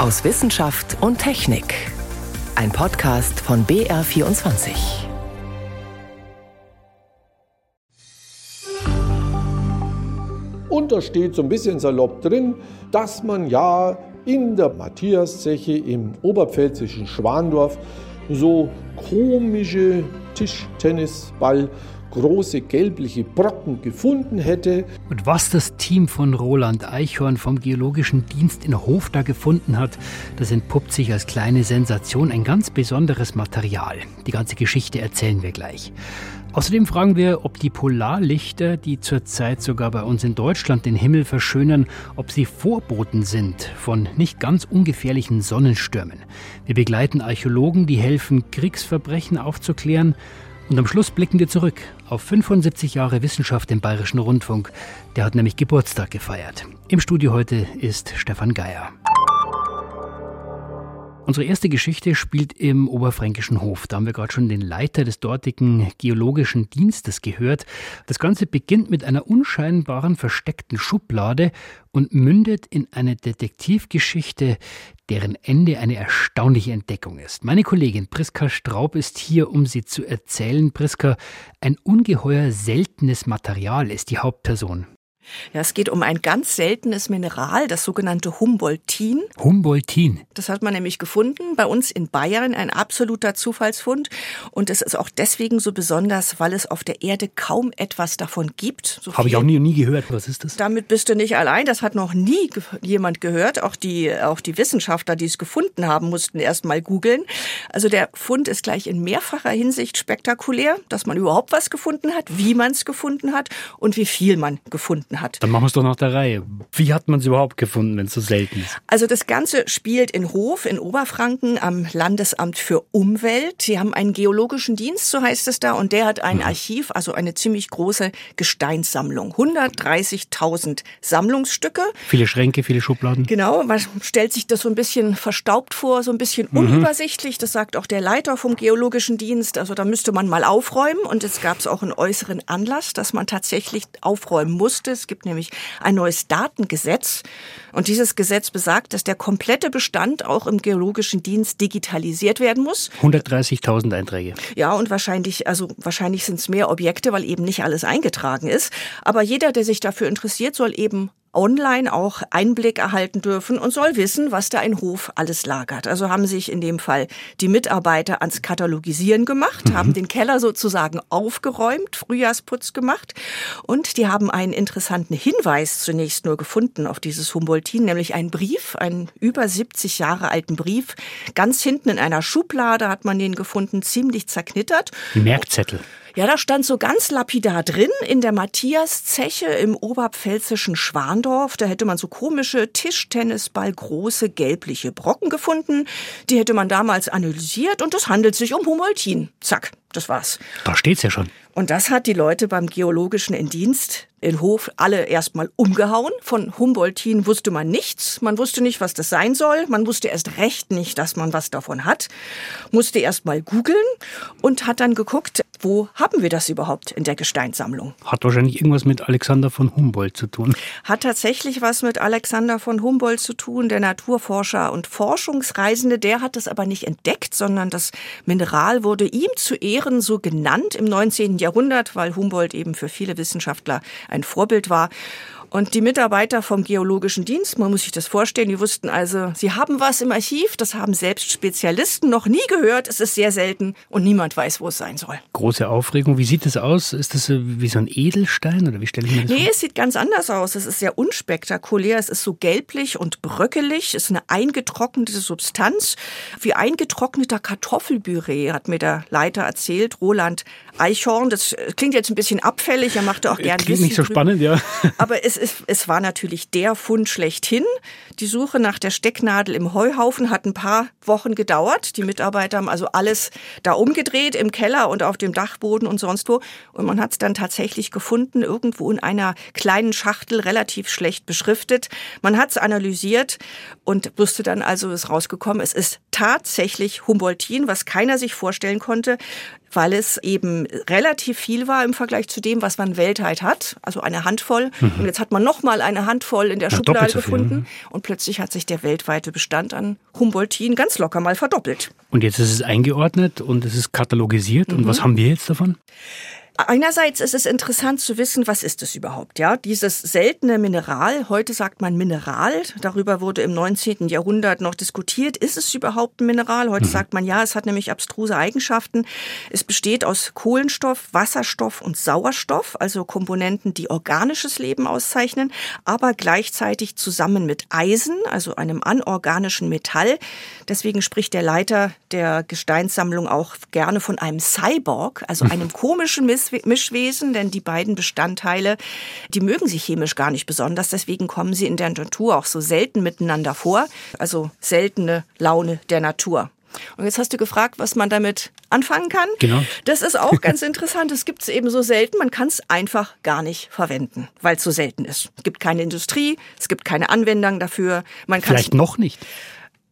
aus Wissenschaft und Technik. Ein Podcast von BR24. Und da steht so ein bisschen salopp drin, dass man ja in der Matthiaszeche im oberpfälzischen Schwandorf so komische Tischtennisball große gelbliche Brocken gefunden hätte. Und was das Team von Roland Eichhorn vom Geologischen Dienst in Hof da gefunden hat, das entpuppt sich als kleine Sensation, ein ganz besonderes Material. Die ganze Geschichte erzählen wir gleich. Außerdem fragen wir, ob die Polarlichter, die zurzeit sogar bei uns in Deutschland den Himmel verschönern, ob sie Vorboten sind von nicht ganz ungefährlichen Sonnenstürmen. Wir begleiten Archäologen, die helfen, Kriegsverbrechen aufzuklären. Und am Schluss blicken wir zurück auf 75 Jahre Wissenschaft im Bayerischen Rundfunk. Der hat nämlich Geburtstag gefeiert. Im Studio heute ist Stefan Geier. Unsere erste Geschichte spielt im Oberfränkischen Hof. Da haben wir gerade schon den Leiter des dortigen geologischen Dienstes gehört. Das Ganze beginnt mit einer unscheinbaren versteckten Schublade und mündet in eine Detektivgeschichte, deren Ende eine erstaunliche Entdeckung ist. Meine Kollegin Priska Straub ist hier, um sie zu erzählen. Priska, ein ungeheuer seltenes Material ist die Hauptperson. Ja, es geht um ein ganz seltenes Mineral, das sogenannte Humboldtin. Humboldtin. Das hat man nämlich gefunden bei uns in Bayern, ein absoluter Zufallsfund. Und es ist auch deswegen so besonders, weil es auf der Erde kaum etwas davon gibt. So Habe ich auch nie, nie gehört. Was ist das? Damit bist du nicht allein. Das hat noch nie ge jemand gehört. Auch die, auch die Wissenschaftler, die es gefunden haben, mussten erst mal googeln. Also der Fund ist gleich in mehrfacher Hinsicht spektakulär, dass man überhaupt was gefunden hat, wie man es gefunden hat und wie viel man gefunden hat hat. Dann machen wir es doch nach der Reihe. Wie hat man es überhaupt gefunden, wenn es so selten ist? Also das Ganze spielt in Hof in Oberfranken am Landesamt für Umwelt. Sie haben einen geologischen Dienst, so heißt es da, und der hat ein mhm. Archiv, also eine ziemlich große Gesteinssammlung. 130.000 Sammlungsstücke. Viele Schränke, viele Schubladen. Genau, man stellt sich das so ein bisschen verstaubt vor, so ein bisschen mhm. unübersichtlich. Das sagt auch der Leiter vom geologischen Dienst. Also da müsste man mal aufräumen und jetzt gab es auch einen äußeren Anlass, dass man tatsächlich aufräumen musste. Es gibt nämlich ein neues Datengesetz. Und dieses Gesetz besagt, dass der komplette Bestand auch im geologischen Dienst digitalisiert werden muss. 130.000 Einträge. Ja, und wahrscheinlich, also wahrscheinlich sind es mehr Objekte, weil eben nicht alles eingetragen ist. Aber jeder, der sich dafür interessiert, soll eben online auch Einblick erhalten dürfen und soll wissen, was da ein Hof alles lagert. Also haben sich in dem Fall die Mitarbeiter ans Katalogisieren gemacht, mhm. haben den Keller sozusagen aufgeräumt, Frühjahrsputz gemacht und die haben einen interessanten Hinweis zunächst nur gefunden auf dieses Humboldtin, nämlich einen Brief, einen über 70 Jahre alten Brief. Ganz hinten in einer Schublade hat man den gefunden, ziemlich zerknittert. Merkzettel. Ja, da stand so ganz lapidar drin in der Matthias-Zeche im oberpfälzischen Schwandorf. Da hätte man so komische Tischtennisball große gelbliche Brocken gefunden. Die hätte man damals analysiert und es handelt sich um Humboldtin. Zack, das war's. Da steht's ja schon. Und das hat die Leute beim Geologischen Indienst in Hof alle erstmal umgehauen. Von Humboldtin wusste man nichts. Man wusste nicht, was das sein soll. Man wusste erst recht nicht, dass man was davon hat. Musste erstmal googeln und hat dann geguckt, wo haben wir das überhaupt in der Gesteinssammlung? Hat wahrscheinlich irgendwas mit Alexander von Humboldt zu tun. Hat tatsächlich was mit Alexander von Humboldt zu tun, der Naturforscher und Forschungsreisende. Der hat es aber nicht entdeckt, sondern das Mineral wurde ihm zu Ehren so genannt im 19. Jahrhundert, weil Humboldt eben für viele Wissenschaftler ein Vorbild war. Und die Mitarbeiter vom Geologischen Dienst, man muss sich das vorstellen, die wussten also, sie haben was im Archiv, das haben selbst Spezialisten noch nie gehört, es ist sehr selten und niemand weiß, wo es sein soll. Große Aufregung. Wie sieht es aus? Ist das wie so ein Edelstein oder wie stelle ich mir das nee, vor? Nee, es sieht ganz anders aus. Es ist sehr unspektakulär. Es ist so gelblich und bröckelig. Es ist eine eingetrocknete Substanz. Wie eingetrockneter Kartoffelbüree, hat mir der Leiter erzählt, Roland Eichhorn. Das klingt jetzt ein bisschen abfällig. Er machte auch gerne Klingt nicht so spannend, ja. Aber es ist, es war natürlich der Fund schlechthin. Die Suche nach der Stecknadel im Heuhaufen hat ein paar Wochen gedauert. Die Mitarbeiter haben also alles da umgedreht im Keller und auf dem Dachboden und sonst wo. Und man hat es dann tatsächlich gefunden, irgendwo in einer kleinen Schachtel, relativ schlecht beschriftet. Man hat es analysiert und wusste dann also, ist rausgekommen, es ist tatsächlich Humboldtin, was keiner sich vorstellen konnte. Weil es eben relativ viel war im Vergleich zu dem, was man weltweit hat. Also eine Handvoll. Mhm. Und jetzt hat man noch mal eine Handvoll in der ja, Schublade gefunden. Mhm. Und plötzlich hat sich der weltweite Bestand an Humboldtin ganz locker mal verdoppelt. Und jetzt ist es eingeordnet und es ist katalogisiert. Mhm. Und was haben wir jetzt davon? Einerseits ist es interessant zu wissen, was ist es überhaupt, ja? Dieses seltene Mineral, heute sagt man Mineral, darüber wurde im 19. Jahrhundert noch diskutiert, ist es überhaupt ein Mineral? Heute mhm. sagt man ja, es hat nämlich abstruse Eigenschaften. Es besteht aus Kohlenstoff, Wasserstoff und Sauerstoff, also Komponenten, die organisches Leben auszeichnen, aber gleichzeitig zusammen mit Eisen, also einem anorganischen Metall. Deswegen spricht der Leiter der Gesteinssammlung auch gerne von einem Cyborg, also einem komischen Miss Mischwesen, denn die beiden Bestandteile, die mögen sich chemisch gar nicht besonders, deswegen kommen sie in der Natur auch so selten miteinander vor, also seltene Laune der Natur. Und jetzt hast du gefragt, was man damit anfangen kann. Genau. Das ist auch ganz interessant. Es gibt es eben so selten, man kann es einfach gar nicht verwenden, weil es so selten ist. Es gibt keine Industrie, es gibt keine Anwendung dafür. Man Vielleicht noch nicht.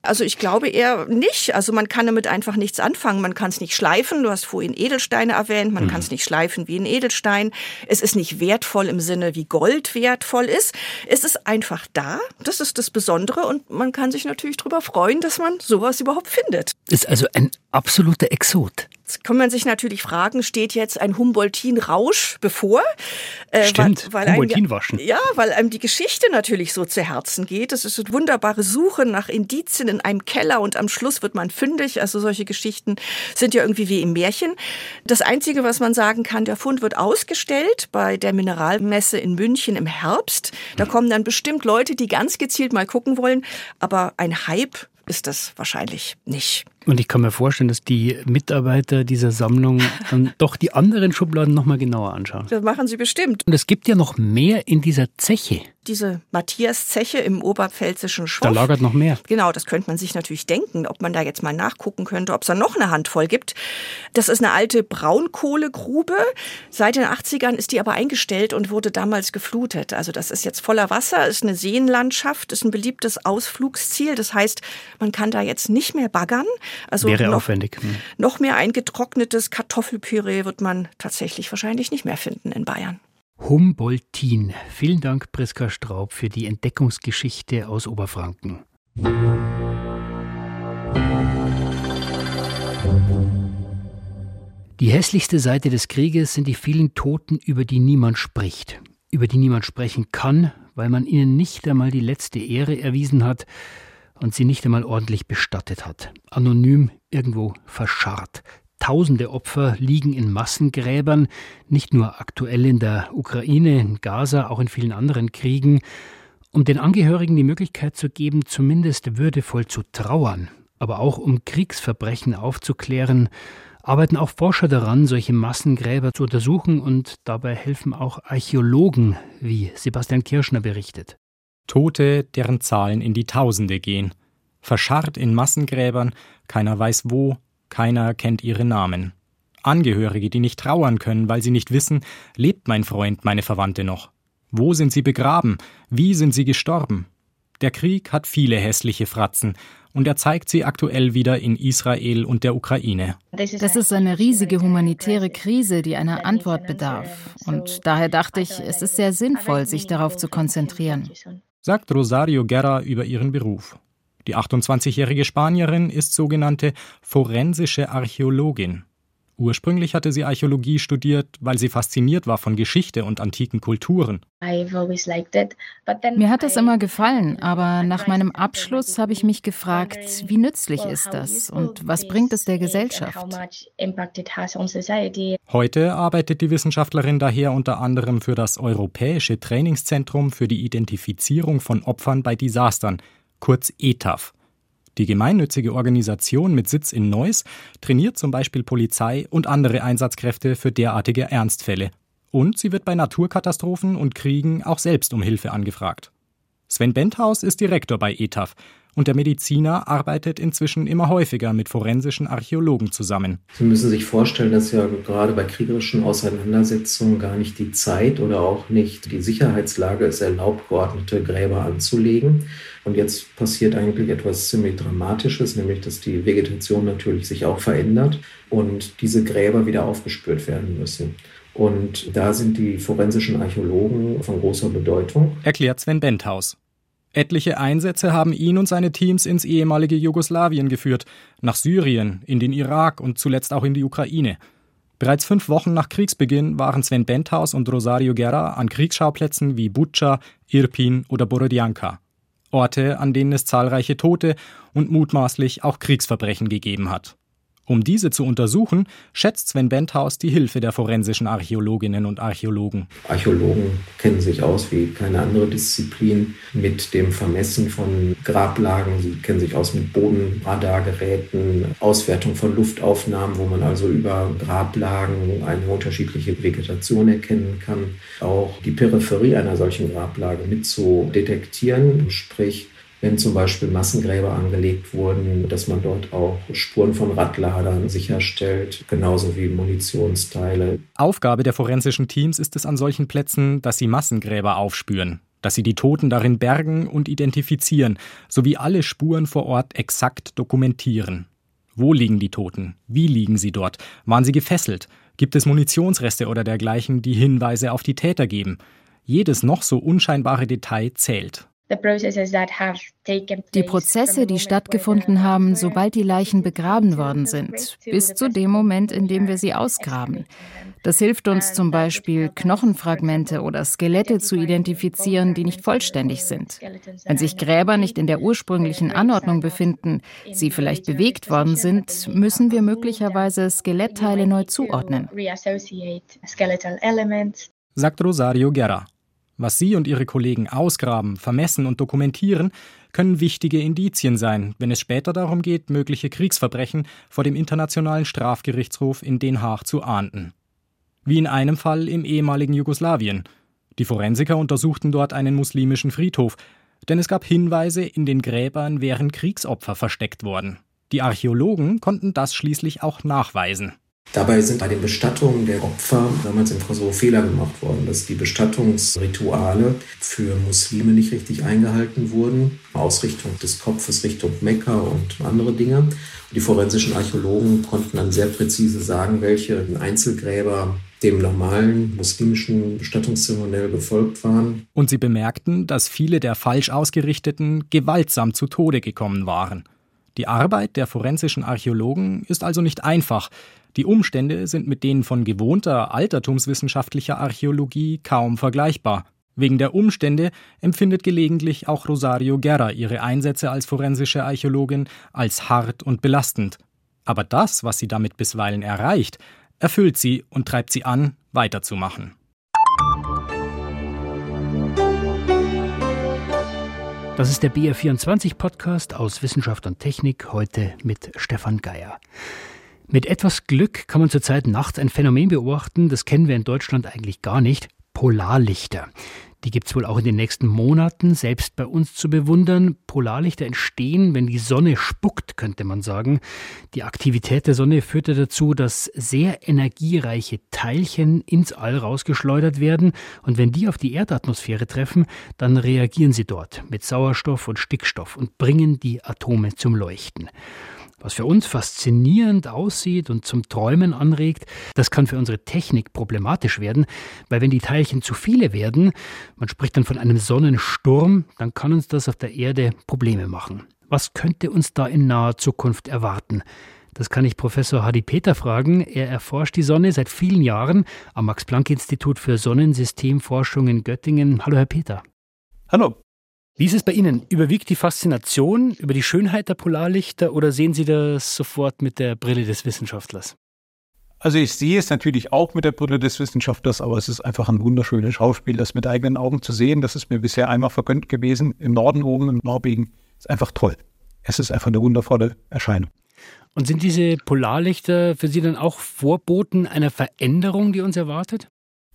Also ich glaube eher nicht. Also man kann damit einfach nichts anfangen. Man kann es nicht schleifen. Du hast vorhin Edelsteine erwähnt. Man mhm. kann es nicht schleifen wie ein Edelstein. Es ist nicht wertvoll im Sinne, wie Gold wertvoll ist. Es ist einfach da. Das ist das Besondere. Und man kann sich natürlich darüber freuen, dass man sowas überhaupt findet. Ist also ein absoluter Exot. Jetzt kann man sich natürlich fragen, steht jetzt ein Humboldtin-Rausch bevor? Äh, Stimmt, weil, weil Humboldtin waschen. Ja, weil einem die Geschichte natürlich so zu Herzen geht. Es ist eine wunderbare Suche nach Indizien in einem Keller und am Schluss wird man fündig. Also solche Geschichten sind ja irgendwie wie im Märchen. Das Einzige, was man sagen kann, der Fund wird ausgestellt bei der Mineralmesse in München im Herbst. Da kommen dann bestimmt Leute, die ganz gezielt mal gucken wollen. Aber ein Hype ist das wahrscheinlich nicht. Und ich kann mir vorstellen, dass die Mitarbeiter dieser Sammlung dann doch die anderen Schubladen nochmal genauer anschauen. Das machen sie bestimmt. Und es gibt ja noch mehr in dieser Zeche diese Matthias-Zeche im oberpfälzischen Schorf. Da lagert noch mehr. Genau, das könnte man sich natürlich denken, ob man da jetzt mal nachgucken könnte, ob es da noch eine Handvoll gibt. Das ist eine alte Braunkohlegrube. Seit den 80ern ist die aber eingestellt und wurde damals geflutet. Also das ist jetzt voller Wasser, ist eine Seenlandschaft, ist ein beliebtes Ausflugsziel. Das heißt, man kann da jetzt nicht mehr baggern. Also Wäre noch, aufwendig. Hm. Noch mehr eingetrocknetes Kartoffelpüree wird man tatsächlich wahrscheinlich nicht mehr finden in Bayern. Humboldtin. Vielen Dank, Priska Straub, für die Entdeckungsgeschichte aus Oberfranken. Die hässlichste Seite des Krieges sind die vielen Toten, über die niemand spricht, über die niemand sprechen kann, weil man ihnen nicht einmal die letzte Ehre erwiesen hat und sie nicht einmal ordentlich bestattet hat. Anonym irgendwo verscharrt, Tausende Opfer liegen in Massengräbern, nicht nur aktuell in der Ukraine, in Gaza, auch in vielen anderen Kriegen, um den Angehörigen die Möglichkeit zu geben, zumindest würdevoll zu trauern, aber auch um Kriegsverbrechen aufzuklären, arbeiten auch Forscher daran, solche Massengräber zu untersuchen und dabei helfen auch Archäologen, wie Sebastian Kirschner berichtet. Tote, deren Zahlen in die Tausende gehen, verscharrt in Massengräbern, keiner weiß wo, keiner kennt ihre Namen. Angehörige, die nicht trauern können, weil sie nicht wissen, lebt mein Freund, meine Verwandte noch? Wo sind sie begraben? Wie sind sie gestorben? Der Krieg hat viele hässliche Fratzen und er zeigt sie aktuell wieder in Israel und der Ukraine. Das ist eine riesige humanitäre Krise, die einer Antwort bedarf. Und daher dachte ich, es ist sehr sinnvoll, sich darauf zu konzentrieren. Sagt Rosario Guerra über ihren Beruf. Die 28-jährige Spanierin ist sogenannte forensische Archäologin. Ursprünglich hatte sie Archäologie studiert, weil sie fasziniert war von Geschichte und antiken Kulturen. Mir hat das immer gefallen, aber nach meinem Abschluss habe ich mich gefragt, wie nützlich ist das und was bringt es der Gesellschaft? Heute arbeitet die Wissenschaftlerin daher unter anderem für das Europäische Trainingszentrum für die Identifizierung von Opfern bei Desastern, kurz ETAF. Die gemeinnützige Organisation mit Sitz in Neuss trainiert zum Beispiel Polizei und andere Einsatzkräfte für derartige Ernstfälle. Und sie wird bei Naturkatastrophen und Kriegen auch selbst um Hilfe angefragt. Sven Benthaus ist Direktor bei ETAF und der Mediziner arbeitet inzwischen immer häufiger mit forensischen Archäologen zusammen. Sie müssen sich vorstellen, dass ja gerade bei kriegerischen Auseinandersetzungen gar nicht die Zeit oder auch nicht die Sicherheitslage es erlaubt, geordnete Gräber anzulegen. Und jetzt passiert eigentlich etwas ziemlich Dramatisches, nämlich dass die Vegetation natürlich sich auch verändert und diese Gräber wieder aufgespürt werden müssen. Und da sind die forensischen Archäologen von großer Bedeutung. Erklärt Sven Benthaus. Etliche Einsätze haben ihn und seine Teams ins ehemalige Jugoslawien geführt, nach Syrien, in den Irak und zuletzt auch in die Ukraine. Bereits fünf Wochen nach Kriegsbeginn waren Sven Benthaus und Rosario Guerra an Kriegsschauplätzen wie Bucha, Irpin oder Borodjanka. Orte, an denen es zahlreiche Tote und mutmaßlich auch Kriegsverbrechen gegeben hat. Um diese zu untersuchen, schätzt Sven Benthaus die Hilfe der forensischen Archäologinnen und Archäologen. Archäologen kennen sich aus wie keine andere Disziplin mit dem Vermessen von Grablagen. Sie kennen sich aus mit Bodenradargeräten, Auswertung von Luftaufnahmen, wo man also über Grablagen eine unterschiedliche Vegetation erkennen kann. Auch die Peripherie einer solchen Grablage mit zu detektieren, sprich wenn zum Beispiel Massengräber angelegt wurden, dass man dort auch Spuren von Radladern sicherstellt, genauso wie Munitionsteile. Aufgabe der forensischen Teams ist es an solchen Plätzen, dass sie Massengräber aufspüren, dass sie die Toten darin bergen und identifizieren, sowie alle Spuren vor Ort exakt dokumentieren. Wo liegen die Toten? Wie liegen sie dort? Waren sie gefesselt? Gibt es Munitionsreste oder dergleichen, die Hinweise auf die Täter geben? Jedes noch so unscheinbare Detail zählt. Die Prozesse, die stattgefunden haben, sobald die Leichen begraben worden sind, bis zu dem Moment, in dem wir sie ausgraben. Das hilft uns zum Beispiel, Knochenfragmente oder Skelette zu identifizieren, die nicht vollständig sind. Wenn sich Gräber nicht in der ursprünglichen Anordnung befinden, sie vielleicht bewegt worden sind, müssen wir möglicherweise Skelettteile neu zuordnen. Sagt Rosario Guerra. Was Sie und Ihre Kollegen ausgraben, vermessen und dokumentieren, können wichtige Indizien sein, wenn es später darum geht, mögliche Kriegsverbrechen vor dem Internationalen Strafgerichtshof in Den Haag zu ahnden. Wie in einem Fall im ehemaligen Jugoslawien. Die Forensiker untersuchten dort einen muslimischen Friedhof, denn es gab Hinweise, in den Gräbern wären Kriegsopfer versteckt worden. Die Archäologen konnten das schließlich auch nachweisen. Dabei sind bei den Bestattungen der Opfer damals im Kosovo Fehler gemacht worden, dass die Bestattungsrituale für Muslime nicht richtig eingehalten wurden. Ausrichtung des Kopfes Richtung Mekka und andere Dinge. Und die forensischen Archäologen konnten dann sehr präzise sagen, welche Einzelgräber dem normalen muslimischen Bestattungszeremoniell gefolgt waren. Und sie bemerkten, dass viele der falsch ausgerichteten gewaltsam zu Tode gekommen waren. Die Arbeit der forensischen Archäologen ist also nicht einfach. Die Umstände sind mit denen von gewohnter altertumswissenschaftlicher Archäologie kaum vergleichbar. Wegen der Umstände empfindet gelegentlich auch Rosario Guerra ihre Einsätze als forensische Archäologin als hart und belastend. Aber das, was sie damit bisweilen erreicht, erfüllt sie und treibt sie an, weiterzumachen. Das ist der BR24-Podcast aus Wissenschaft und Technik, heute mit Stefan Geier. Mit etwas Glück kann man zurzeit nachts ein Phänomen beobachten, das kennen wir in Deutschland eigentlich gar nicht, Polarlichter. Die gibt es wohl auch in den nächsten Monaten selbst bei uns zu bewundern. Polarlichter entstehen, wenn die Sonne spuckt, könnte man sagen. Die Aktivität der Sonne führte dazu, dass sehr energiereiche Teilchen ins All rausgeschleudert werden. Und wenn die auf die Erdatmosphäre treffen, dann reagieren sie dort mit Sauerstoff und Stickstoff und bringen die Atome zum Leuchten. Was für uns faszinierend aussieht und zum Träumen anregt, das kann für unsere Technik problematisch werden, weil wenn die Teilchen zu viele werden, man spricht dann von einem Sonnensturm, dann kann uns das auf der Erde Probleme machen. Was könnte uns da in naher Zukunft erwarten? Das kann ich Professor Hadi Peter fragen. Er erforscht die Sonne seit vielen Jahren am Max-Planck-Institut für Sonnensystemforschung in Göttingen. Hallo, Herr Peter. Hallo. Wie ist es bei Ihnen? Überwiegt die Faszination über die Schönheit der Polarlichter oder sehen Sie das sofort mit der Brille des Wissenschaftlers? Also ich sehe es natürlich auch mit der Brille des Wissenschaftlers, aber es ist einfach ein wunderschönes Schauspiel, das mit eigenen Augen zu sehen. Das ist mir bisher einmal vergönnt gewesen. Im Norden oben, in Norwegen. Ist einfach toll. Es ist einfach eine wundervolle Erscheinung. Und sind diese Polarlichter für Sie dann auch Vorboten einer Veränderung, die uns erwartet?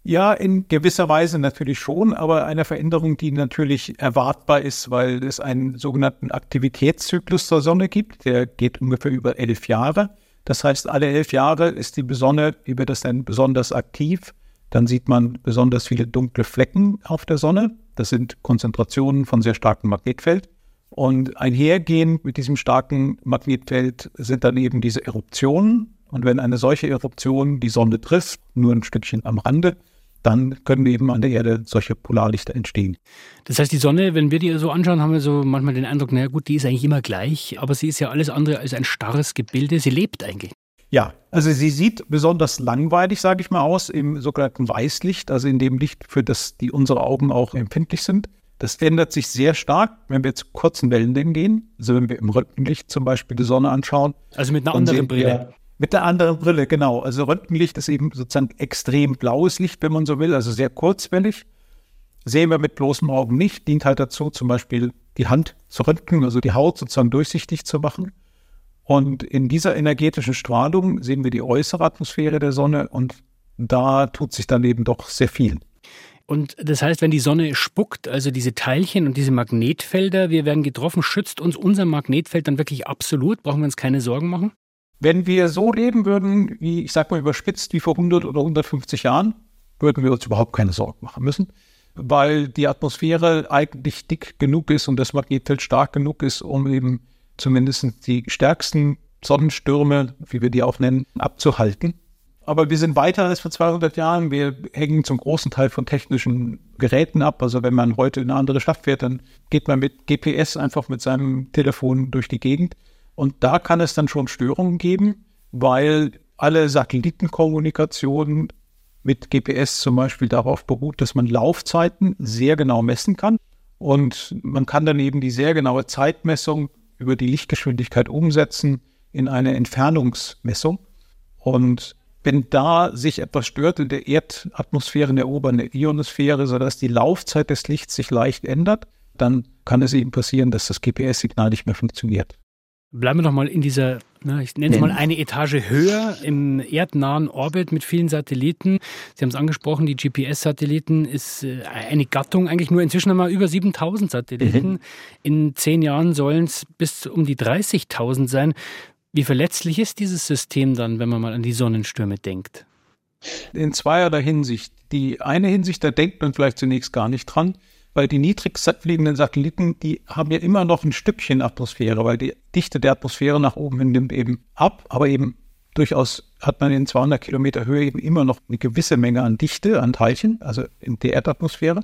Ja, in gewisser Weise natürlich schon, aber eine Veränderung, die natürlich erwartbar ist, weil es einen sogenannten Aktivitätszyklus zur Sonne gibt. Der geht ungefähr über elf Jahre. Das heißt, alle elf Jahre ist die Sonne, wie wird das denn besonders aktiv? Dann sieht man besonders viele dunkle Flecken auf der Sonne. Das sind Konzentrationen von sehr starkem Magnetfeld. Und einhergehend mit diesem starken Magnetfeld sind dann eben diese Eruptionen. Und wenn eine solche Eruption die Sonne trifft, nur ein Stückchen am Rande, dann können eben an der Erde solche Polarlichter entstehen. Das heißt, die Sonne, wenn wir die so anschauen, haben wir so manchmal den Eindruck, naja gut, die ist eigentlich immer gleich, aber sie ist ja alles andere als ein starres Gebilde, sie lebt eigentlich. Ja, also sie sieht besonders langweilig, sage ich mal, aus im sogenannten Weißlicht, also in dem Licht, für das die unsere Augen auch empfindlich sind. Das ändert sich sehr stark, wenn wir zu kurzen Wellenlängen gehen. Also wenn wir im Röntgenlicht zum Beispiel die Sonne anschauen. Also mit einer anderen Brille. Mit der anderen Brille, genau. Also Röntgenlicht ist eben sozusagen extrem blaues Licht, wenn man so will, also sehr kurzwellig. Sehen wir mit bloßem Augen nicht, dient halt dazu, zum Beispiel die Hand zu röntgen, also die Haut sozusagen durchsichtig zu machen. Und in dieser energetischen Strahlung sehen wir die äußere Atmosphäre der Sonne und da tut sich dann eben doch sehr viel. Und das heißt, wenn die Sonne spuckt, also diese Teilchen und diese Magnetfelder, wir werden getroffen, schützt uns unser Magnetfeld dann wirklich absolut? Brauchen wir uns keine Sorgen machen? Wenn wir so leben würden, wie ich sag mal überspitzt, wie vor 100 oder 150 Jahren, würden wir uns überhaupt keine Sorgen machen müssen, weil die Atmosphäre eigentlich dick genug ist und das Magnetfeld stark genug ist, um eben zumindest die stärksten Sonnenstürme, wie wir die auch nennen, abzuhalten. Aber wir sind weiter als vor 200 Jahren. Wir hängen zum großen Teil von technischen Geräten ab. Also wenn man heute in eine andere Stadt fährt, dann geht man mit GPS einfach mit seinem Telefon durch die Gegend. Und da kann es dann schon Störungen geben, weil alle Satellitenkommunikation mit GPS zum Beispiel darauf beruht, dass man Laufzeiten sehr genau messen kann. Und man kann dann eben die sehr genaue Zeitmessung über die Lichtgeschwindigkeit umsetzen in eine Entfernungsmessung. Und wenn da sich etwas stört in der Erdatmosphäre, in der oberen Ionosphäre, sodass die Laufzeit des Lichts sich leicht ändert, dann kann es eben passieren, dass das GPS-Signal nicht mehr funktioniert. Bleiben wir noch mal in dieser, na, ich nenne es mal eine Etage höher im erdnahen Orbit mit vielen Satelliten. Sie haben es angesprochen, die GPS-Satelliten ist äh, eine Gattung, eigentlich nur inzwischen haben wir über 7000 Satelliten. Mhm. In zehn Jahren sollen es bis um die 30.000 sein. Wie verletzlich ist dieses System dann, wenn man mal an die Sonnenstürme denkt? In zweierlei Hinsicht. Die eine Hinsicht, da denkt man vielleicht zunächst gar nicht dran weil die niedrig fliegenden Satelliten, die haben ja immer noch ein Stückchen Atmosphäre, weil die Dichte der Atmosphäre nach oben hin nimmt eben ab, aber eben durchaus hat man in 200 Kilometer Höhe eben immer noch eine gewisse Menge an Dichte, an Teilchen, also in der Erdatmosphäre.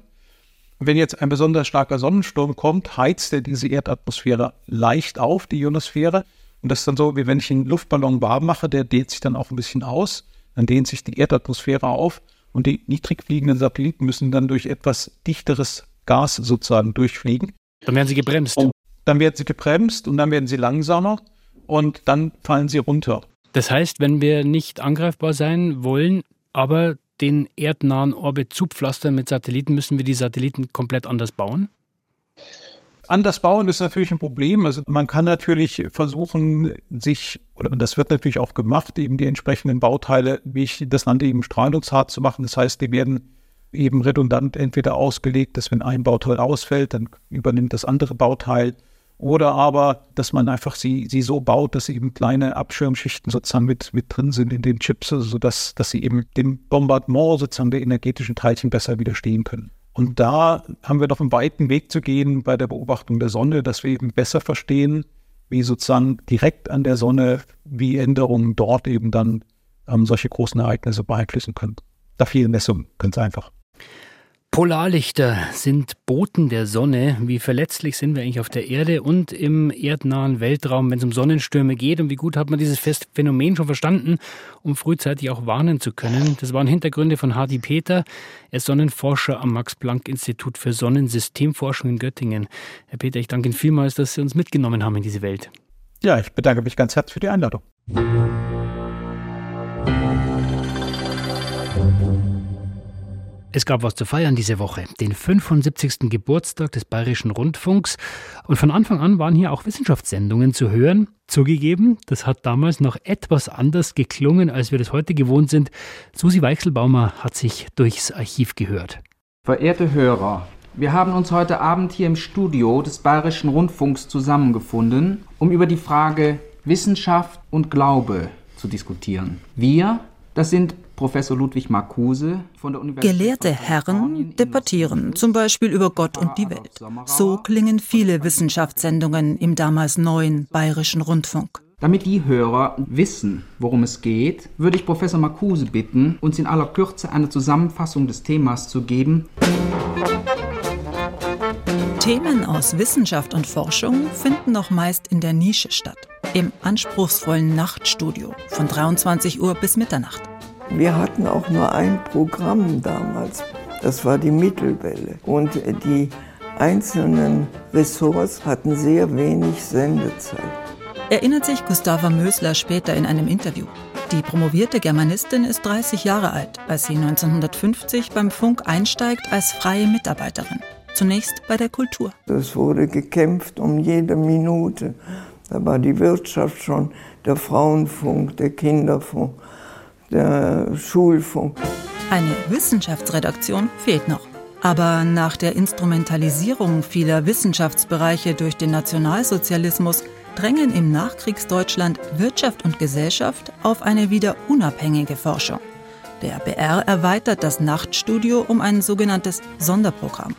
Wenn jetzt ein besonders starker Sonnensturm kommt, heizt er diese Erdatmosphäre leicht auf, die Ionosphäre. Und das ist dann so, wie wenn ich einen Luftballon warm mache, der dehnt sich dann auch ein bisschen aus, dann dehnt sich die Erdatmosphäre auf und die niedrig fliegenden Satelliten müssen dann durch etwas dichteres Gas sozusagen durchfliegen. Dann werden sie gebremst. Und dann werden sie gebremst und dann werden sie langsamer und dann fallen sie runter. Das heißt, wenn wir nicht angreifbar sein wollen, aber den erdnahen Orbit zupflastern mit Satelliten, müssen wir die Satelliten komplett anders bauen? Anders bauen ist natürlich ein Problem. Also man kann natürlich versuchen, sich, oder das wird natürlich auch gemacht, eben die entsprechenden Bauteile, wie ich das nannte, eben strahlungshart zu machen. Das heißt, die werden eben redundant entweder ausgelegt, dass wenn ein Bauteil ausfällt, dann übernimmt das andere Bauteil. Oder aber, dass man einfach sie, sie so baut, dass eben kleine Abschirmschichten sozusagen mit, mit drin sind in den Chips, sodass dass sie eben dem Bombardement sozusagen der energetischen Teilchen besser widerstehen können. Und da haben wir noch einen weiten Weg zu gehen bei der Beobachtung der Sonne, dass wir eben besser verstehen, wie sozusagen direkt an der Sonne, wie Änderungen dort eben dann ähm, solche großen Ereignisse beeinflussen können. Da fehlen Messungen, ganz einfach. Polarlichter sind Boten der Sonne. Wie verletzlich sind wir eigentlich auf der Erde und im erdnahen Weltraum, wenn es um Sonnenstürme geht? Und wie gut hat man dieses Phänomen schon verstanden, um frühzeitig auch warnen zu können? Das waren Hintergründe von Hardy Peter. Er ist Sonnenforscher am Max-Planck-Institut für Sonnensystemforschung in Göttingen. Herr Peter, ich danke Ihnen vielmals, dass Sie uns mitgenommen haben in diese Welt. Ja, ich bedanke mich ganz herzlich für die Einladung. Es gab was zu feiern diese Woche, den 75. Geburtstag des Bayerischen Rundfunks. Und von Anfang an waren hier auch Wissenschaftssendungen zu hören. Zugegeben, das hat damals noch etwas anders geklungen, als wir das heute gewohnt sind. Susi Weichselbaumer hat sich durchs Archiv gehört. Verehrte Hörer, wir haben uns heute Abend hier im Studio des Bayerischen Rundfunks zusammengefunden, um über die Frage Wissenschaft und Glaube zu diskutieren. Wir, das sind Professor Ludwig Marcuse von der Universität. Gelehrte Herren debattieren zum Beispiel über Gott und die Welt. So klingen viele Wissenschaftssendungen im damals neuen Bayerischen Rundfunk. Damit die Hörer wissen, worum es geht, würde ich Professor Marcuse bitten, uns in aller Kürze eine Zusammenfassung des Themas zu geben. Themen aus Wissenschaft und Forschung finden noch meist in der Nische statt, im anspruchsvollen Nachtstudio von 23 Uhr bis Mitternacht. Wir hatten auch nur ein Programm damals, das war die Mittelwelle. Und die einzelnen Ressorts hatten sehr wenig Sendezeit. Erinnert sich Gustava Mösler später in einem Interview. Die promovierte Germanistin ist 30 Jahre alt, als sie 1950 beim Funk einsteigt als freie Mitarbeiterin. Zunächst bei der Kultur. Es wurde gekämpft um jede Minute. Da war die Wirtschaft schon, der Frauenfunk, der Kinderfunk der Schulfunk. Eine Wissenschaftsredaktion fehlt noch. Aber nach der Instrumentalisierung vieler Wissenschaftsbereiche durch den Nationalsozialismus drängen im Nachkriegsdeutschland Wirtschaft und Gesellschaft auf eine wieder unabhängige Forschung. Der BR erweitert das Nachtstudio um ein sogenanntes Sonderprogramm.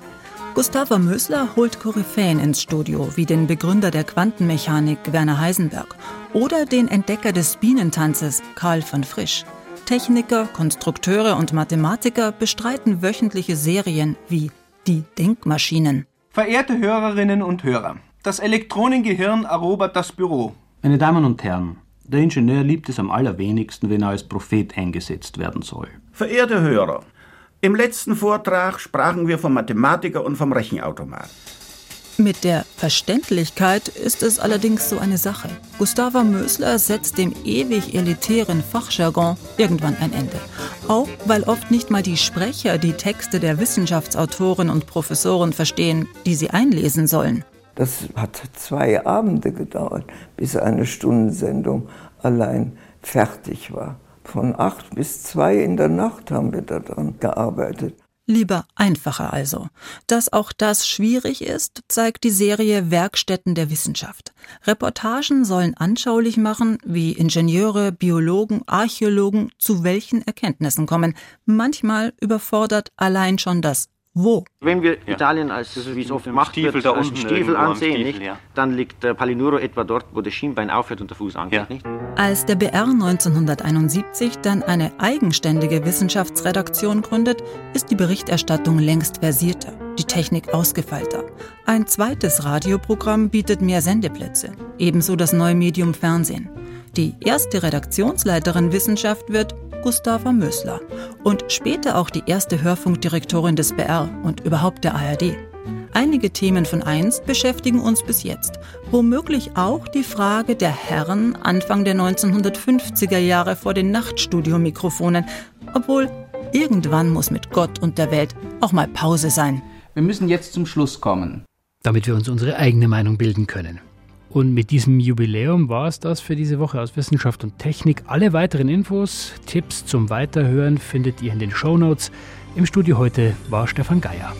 Gustava Mösler holt Koryphäen ins Studio, wie den Begründer der Quantenmechanik Werner Heisenberg oder den Entdecker des Bienentanzes Karl von Frisch. Techniker, Konstrukteure und Mathematiker bestreiten wöchentliche Serien wie Die Denkmaschinen. Verehrte Hörerinnen und Hörer, das Elektronengehirn erobert das Büro. Meine Damen und Herren, der Ingenieur liebt es am allerwenigsten, wenn er als Prophet eingesetzt werden soll. Verehrte Hörer, im letzten Vortrag sprachen wir vom Mathematiker und vom Rechenautomat. Mit der Verständlichkeit ist es allerdings so eine Sache. Gustava Mösler setzt dem ewig elitären Fachjargon irgendwann ein Ende. Auch weil oft nicht mal die Sprecher die Texte der Wissenschaftsautoren und Professoren verstehen, die sie einlesen sollen. Das hat zwei Abende gedauert, bis eine Stundensendung allein fertig war. Von acht bis zwei in der Nacht haben wir daran gearbeitet. Lieber einfacher also. Dass auch das schwierig ist, zeigt die Serie Werkstätten der Wissenschaft. Reportagen sollen anschaulich machen, wie Ingenieure, Biologen, Archäologen zu welchen Erkenntnissen kommen. Manchmal überfordert allein schon das wo? Wenn wir ja. Italien als, wie es oft gemacht wird, als Stiefel ansehen, Stiefel, nicht? Ja. dann liegt äh, Palinuro etwa dort, wo das Schienbein aufhört und der Fuß angeht. Ja. Nicht? Als der BR 1971 dann eine eigenständige Wissenschaftsredaktion gründet, ist die Berichterstattung längst versierter, die Technik ausgefeilter. Ein zweites Radioprogramm bietet mehr Sendeplätze, ebenso das neue Medium Fernsehen. Die erste Redaktionsleiterin Wissenschaft wird Gustava Mösler und später auch die erste Hörfunkdirektorin des BR und überhaupt der ARD. Einige Themen von einst beschäftigen uns bis jetzt. Womöglich auch die Frage der Herren Anfang der 1950er Jahre vor den Nachtstudiomikrofonen. Obwohl, irgendwann muss mit Gott und der Welt auch mal Pause sein. Wir müssen jetzt zum Schluss kommen. Damit wir uns unsere eigene Meinung bilden können. Und mit diesem Jubiläum war es das für diese Woche aus Wissenschaft und Technik. Alle weiteren Infos, Tipps zum Weiterhören findet ihr in den Show Notes. Im Studio heute war Stefan Geier.